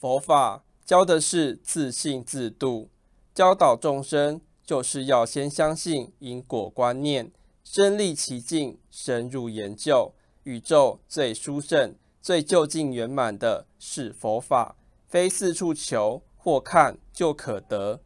佛法教的是自信自度。教导众生就是要先相信因果观念身历其境深入研究宇宙最殊胜最究竟圆满的是佛法。非四处求或看就可得。